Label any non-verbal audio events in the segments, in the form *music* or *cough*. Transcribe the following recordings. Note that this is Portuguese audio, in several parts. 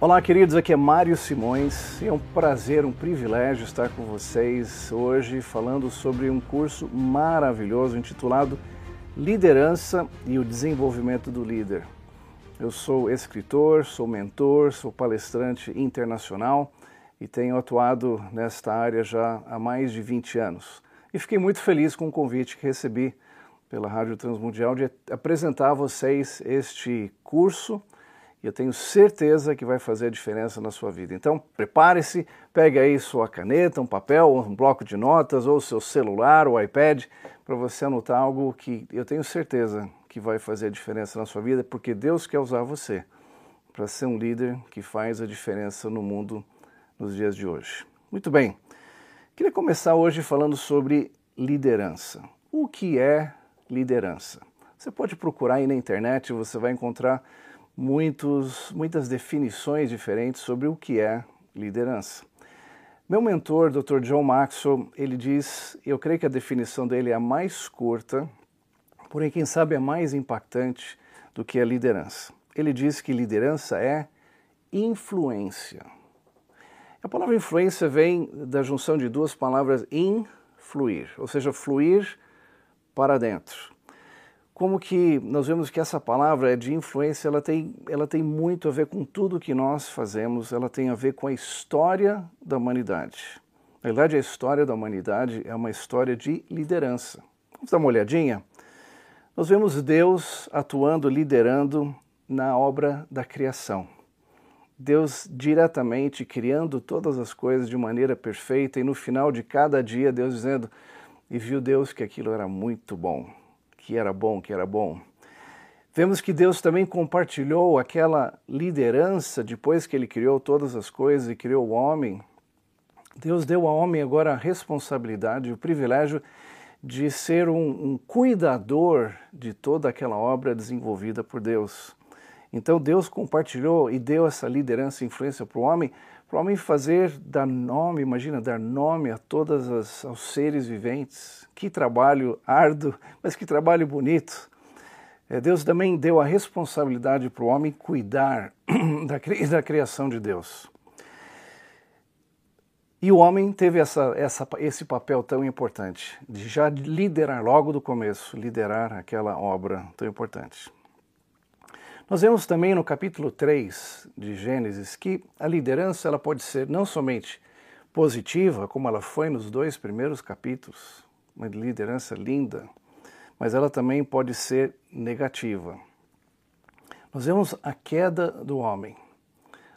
Olá, queridos, aqui é Mário Simões e é um prazer, um privilégio estar com vocês hoje falando sobre um curso maravilhoso intitulado Liderança e o Desenvolvimento do Líder. Eu sou escritor, sou mentor, sou palestrante internacional e tenho atuado nesta área já há mais de 20 anos. E fiquei muito feliz com o convite que recebi pela Rádio Transmundial de apresentar a vocês este curso e eu tenho certeza que vai fazer a diferença na sua vida. Então, prepare-se, pegue aí sua caneta, um papel, um bloco de notas ou seu celular, o iPad, para você anotar algo que eu tenho certeza que vai fazer a diferença na sua vida, porque Deus quer usar você para ser um líder que faz a diferença no mundo nos dias de hoje. Muito bem. Queria começar hoje falando sobre liderança. O que é liderança? Você pode procurar aí na internet, você vai encontrar muitos, muitas definições diferentes sobre o que é liderança. Meu mentor, Dr. John Maxwell, ele diz, eu creio que a definição dele é a mais curta, porém quem sabe é mais impactante do que a liderança. Ele diz que liderança é influência. A palavra influência vem da junção de duas palavras influir, ou seja, fluir para dentro como que nós vemos que essa palavra de influência, ela tem, ela tem muito a ver com tudo que nós fazemos, ela tem a ver com a história da humanidade. Na verdade, a história da humanidade é uma história de liderança. Vamos dar uma olhadinha? Nós vemos Deus atuando, liderando na obra da criação. Deus diretamente criando todas as coisas de maneira perfeita e no final de cada dia Deus dizendo: "E viu Deus que aquilo era muito bom" que era bom, que era bom. Vemos que Deus também compartilhou aquela liderança depois que ele criou todas as coisas e criou o homem. Deus deu ao homem agora a responsabilidade, o privilégio de ser um, um cuidador de toda aquela obra desenvolvida por Deus. Então Deus compartilhou e deu essa liderança e influência para o homem, para o homem fazer, dar nome, imagina, dar nome a todos os seres viventes. Que trabalho árduo, mas que trabalho bonito. É, Deus também deu a responsabilidade para o homem cuidar *clears throat* da, da criação de Deus. E o homem teve essa, essa, esse papel tão importante, de já liderar logo do começo, liderar aquela obra tão importante. Nós vemos também no capítulo 3 de Gênesis que a liderança ela pode ser não somente positiva, como ela foi nos dois primeiros capítulos, uma liderança linda, mas ela também pode ser negativa. Nós vemos a queda do homem.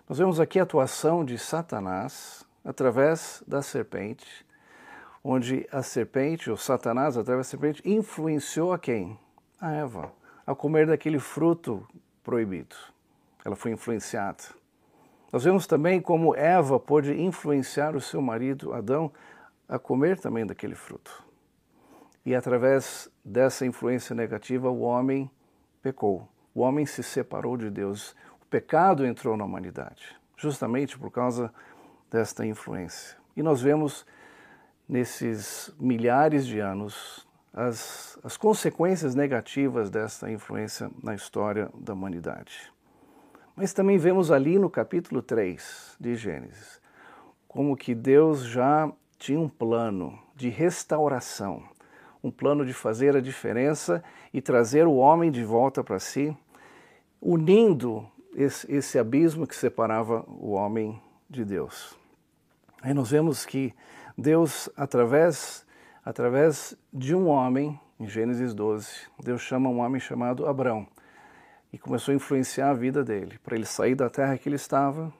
Nós vemos aqui a atuação de Satanás através da serpente, onde a serpente, ou Satanás, através da serpente, influenciou a quem? A Eva, a comer daquele fruto proibido. Ela foi influenciada. Nós vemos também como Eva pôde influenciar o seu marido Adão a comer também daquele fruto. E através dessa influência negativa, o homem pecou. O homem se separou de Deus. O pecado entrou na humanidade, justamente por causa desta influência. E nós vemos nesses milhares de anos as, as consequências negativas desta influência na história da humanidade. Mas também vemos ali no capítulo 3 de Gênesis como que Deus já tinha um plano de restauração, um plano de fazer a diferença e trazer o homem de volta para si, unindo esse, esse abismo que separava o homem de Deus. Aí nós vemos que Deus, através através de um homem, em Gênesis 12, Deus chama um homem chamado Abrão e começou a influenciar a vida dele, para ele sair da terra que ele estava,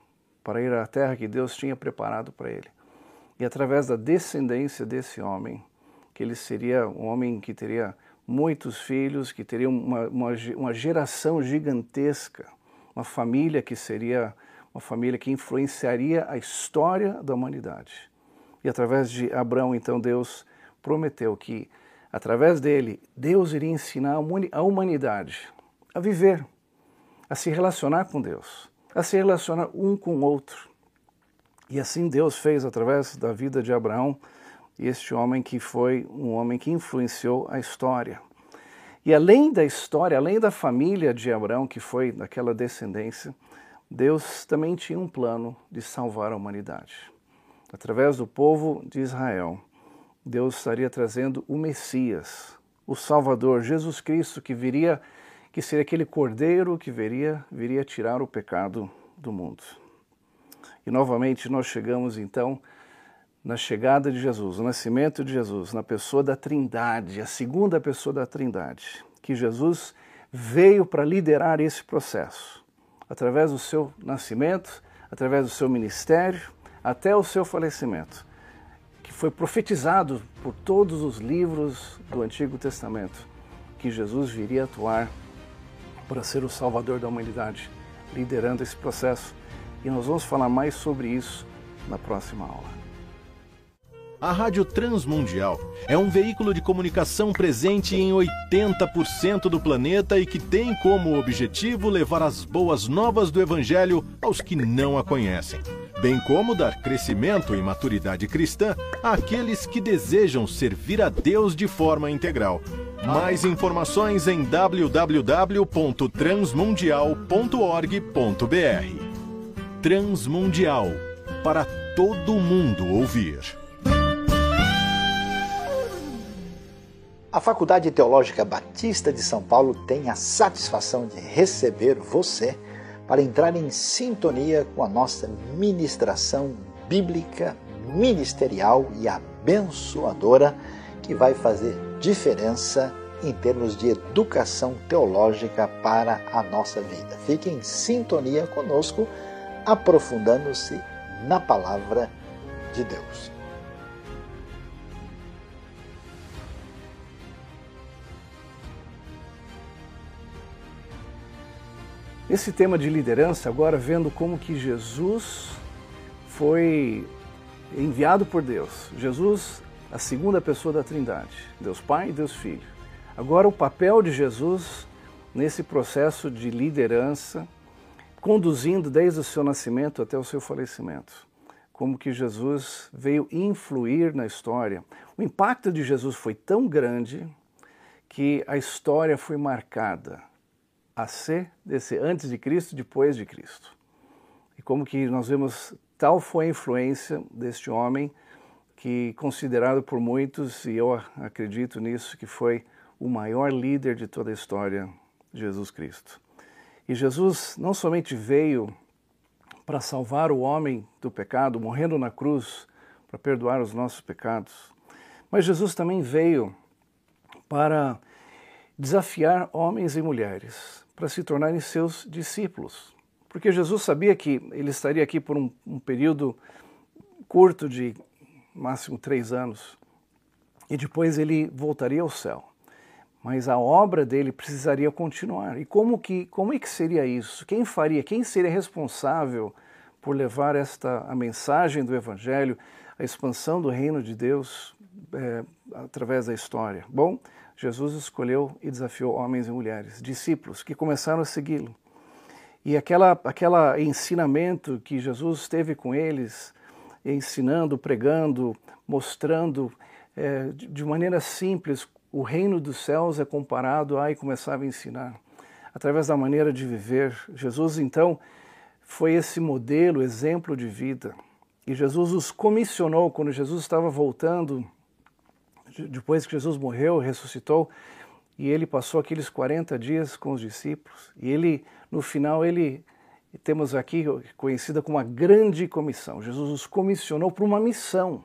para ir à terra que Deus tinha preparado para ele. E através da descendência desse homem, que ele seria um homem que teria muitos filhos, que teria uma, uma, uma geração gigantesca, uma família que seria uma família que influenciaria a história da humanidade. E através de Abraão, então, Deus prometeu que, através dele, Deus iria ensinar a humanidade a viver, a se relacionar com Deus, a se relacionar um com o outro. E assim Deus fez através da vida de Abraão, este homem que foi um homem que influenciou a história. E além da história, além da família de Abraão, que foi daquela descendência, Deus também tinha um plano de salvar a humanidade. Através do povo de Israel, Deus estaria trazendo o Messias, o Salvador, Jesus Cristo, que viria, que seria aquele cordeiro que viria, viria tirar o pecado do mundo. E novamente nós chegamos então na chegada de Jesus, no nascimento de Jesus, na pessoa da Trindade, a segunda pessoa da Trindade, que Jesus veio para liderar esse processo, através do seu nascimento, através do seu ministério, até o seu falecimento, foi profetizado por todos os livros do Antigo Testamento, que Jesus viria atuar para ser o salvador da humanidade, liderando esse processo. E nós vamos falar mais sobre isso na próxima aula. A Rádio Transmundial é um veículo de comunicação presente em 80% do planeta e que tem como objetivo levar as boas novas do Evangelho aos que não a conhecem, bem como dar crescimento e maturidade cristã àqueles que desejam servir a Deus de forma integral. Mais informações em www.transmundial.org.br. Transmundial para todo mundo ouvir. A Faculdade Teológica Batista de São Paulo tem a satisfação de receber você para entrar em sintonia com a nossa ministração bíblica, ministerial e abençoadora que vai fazer diferença em termos de educação teológica para a nossa vida. Fique em sintonia conosco, aprofundando-se na palavra de Deus. Esse tema de liderança, agora vendo como que Jesus foi enviado por Deus. Jesus, a segunda pessoa da Trindade, Deus Pai e Deus Filho. Agora o papel de Jesus nesse processo de liderança, conduzindo desde o seu nascimento até o seu falecimento. Como que Jesus veio influir na história. O impacto de Jesus foi tão grande que a história foi marcada a ser desse antes de Cristo, depois de Cristo. E como que nós vemos tal foi a influência deste homem que considerado por muitos e eu acredito nisso que foi o maior líder de toda a história, Jesus Cristo. E Jesus não somente veio para salvar o homem do pecado, morrendo na cruz para perdoar os nossos pecados, mas Jesus também veio para desafiar homens e mulheres para se tornarem seus discípulos. Porque Jesus sabia que ele estaria aqui por um, um período curto de máximo três anos e depois ele voltaria ao céu. Mas a obra dele precisaria continuar. E como que como é que seria isso? Quem faria? Quem seria responsável por levar esta a mensagem do Evangelho, a expansão do reino de Deus é, através da história? Bom, Jesus escolheu e desafiou homens e mulheres, discípulos, que começaram a segui-lo. E aquela, aquela ensinamento que Jesus teve com eles, ensinando, pregando, mostrando é, de maneira simples, o reino dos céus é comparado a e começava a ensinar. Através da maneira de viver, Jesus então foi esse modelo, exemplo de vida. E Jesus os comissionou quando Jesus estava voltando depois que Jesus morreu, ressuscitou, e ele passou aqueles 40 dias com os discípulos, e ele, no final, ele temos aqui conhecida como a grande comissão. Jesus os comissionou para uma missão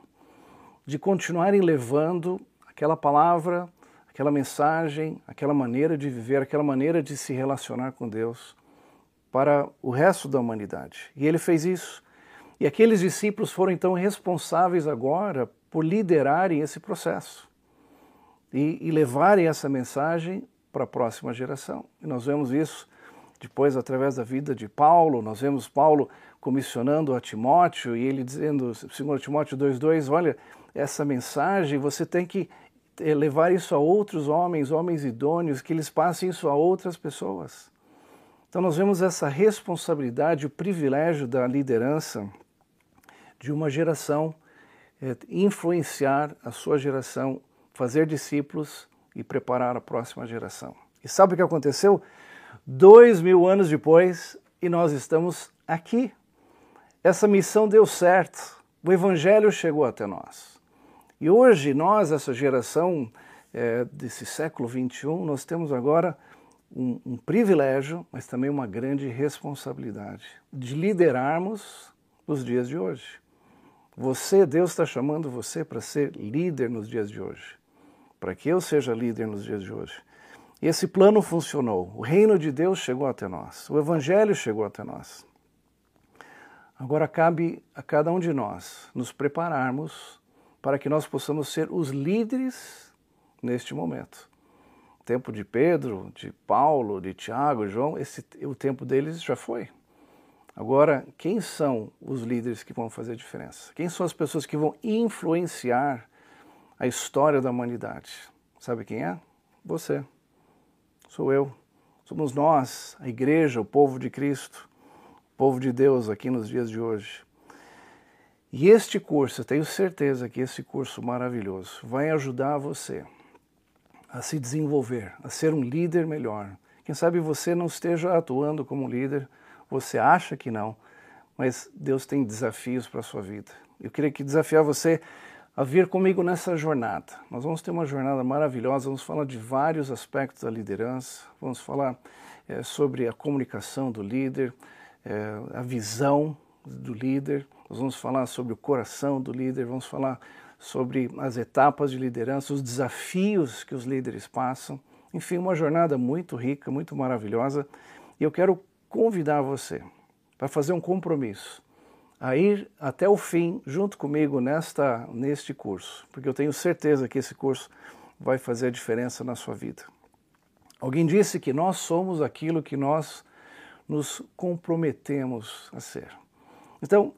de continuarem levando aquela palavra, aquela mensagem, aquela maneira de viver, aquela maneira de se relacionar com Deus para o resto da humanidade. E ele fez isso. E aqueles discípulos foram então responsáveis agora por liderarem esse processo e, e levarem essa mensagem para a próxima geração. E nós vemos isso depois através da vida de Paulo, nós vemos Paulo comissionando a Timóteo e ele dizendo, segundo Timóteo 2:2, olha, essa mensagem você tem que eh, levar isso a outros homens, homens idôneos, que eles passem isso a outras pessoas. Então nós vemos essa responsabilidade, o privilégio da liderança de uma geração influenciar a sua geração, fazer discípulos e preparar a próxima geração. E sabe o que aconteceu? Dois mil anos depois, e nós estamos aqui essa missão deu certo, o Evangelho chegou até nós. E hoje, nós, essa geração é, desse século XXI, nós temos agora um, um privilégio, mas também uma grande responsabilidade de liderarmos os dias de hoje. Você, Deus está chamando você para ser líder nos dias de hoje, para que eu seja líder nos dias de hoje. E esse plano funcionou. O reino de Deus chegou até nós, o Evangelho chegou até nós. Agora cabe a cada um de nós nos prepararmos para que nós possamos ser os líderes neste momento tempo de Pedro, de Paulo, de Tiago, João, esse, o tempo deles já foi. Agora, quem são os líderes que vão fazer a diferença? Quem são as pessoas que vão influenciar a história da humanidade? Sabe quem é? Você. Sou eu. Somos nós, a igreja, o povo de Cristo, o povo de Deus aqui nos dias de hoje. E este curso, eu tenho certeza que esse curso maravilhoso vai ajudar você a se desenvolver, a ser um líder melhor. Quem sabe você não esteja atuando como líder, você acha que não, mas Deus tem desafios para a sua vida. Eu queria que desafiar você a vir comigo nessa jornada. Nós vamos ter uma jornada maravilhosa, vamos falar de vários aspectos da liderança, vamos falar é, sobre a comunicação do líder, é, a visão do líder, nós vamos falar sobre o coração do líder, vamos falar sobre as etapas de liderança, os desafios que os líderes passam. Enfim, uma jornada muito rica, muito maravilhosa. E eu quero convidar você para fazer um compromisso, a ir até o fim junto comigo nesta, neste curso, porque eu tenho certeza que esse curso vai fazer a diferença na sua vida. Alguém disse que nós somos aquilo que nós nos comprometemos a ser. Então,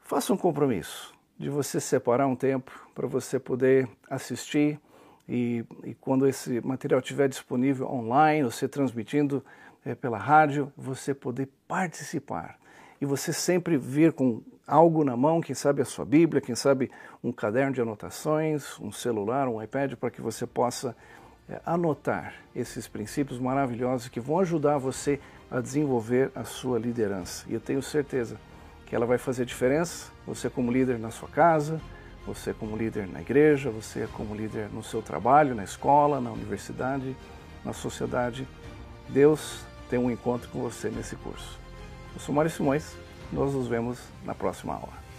faça um compromisso de você separar um tempo para você poder assistir e, e, quando esse material estiver disponível online, você transmitindo é, pela rádio, você poder participar. E você sempre vir com algo na mão, quem sabe a sua Bíblia, quem sabe um caderno de anotações, um celular, um iPad, para que você possa é, anotar esses princípios maravilhosos que vão ajudar você a desenvolver a sua liderança. E eu tenho certeza que ela vai fazer diferença, você como líder na sua casa, você como líder na igreja, você como líder no seu trabalho, na escola, na universidade, na sociedade. Deus tem um encontro com você nesse curso. Eu sou Mário Simões, nós nos vemos na próxima aula.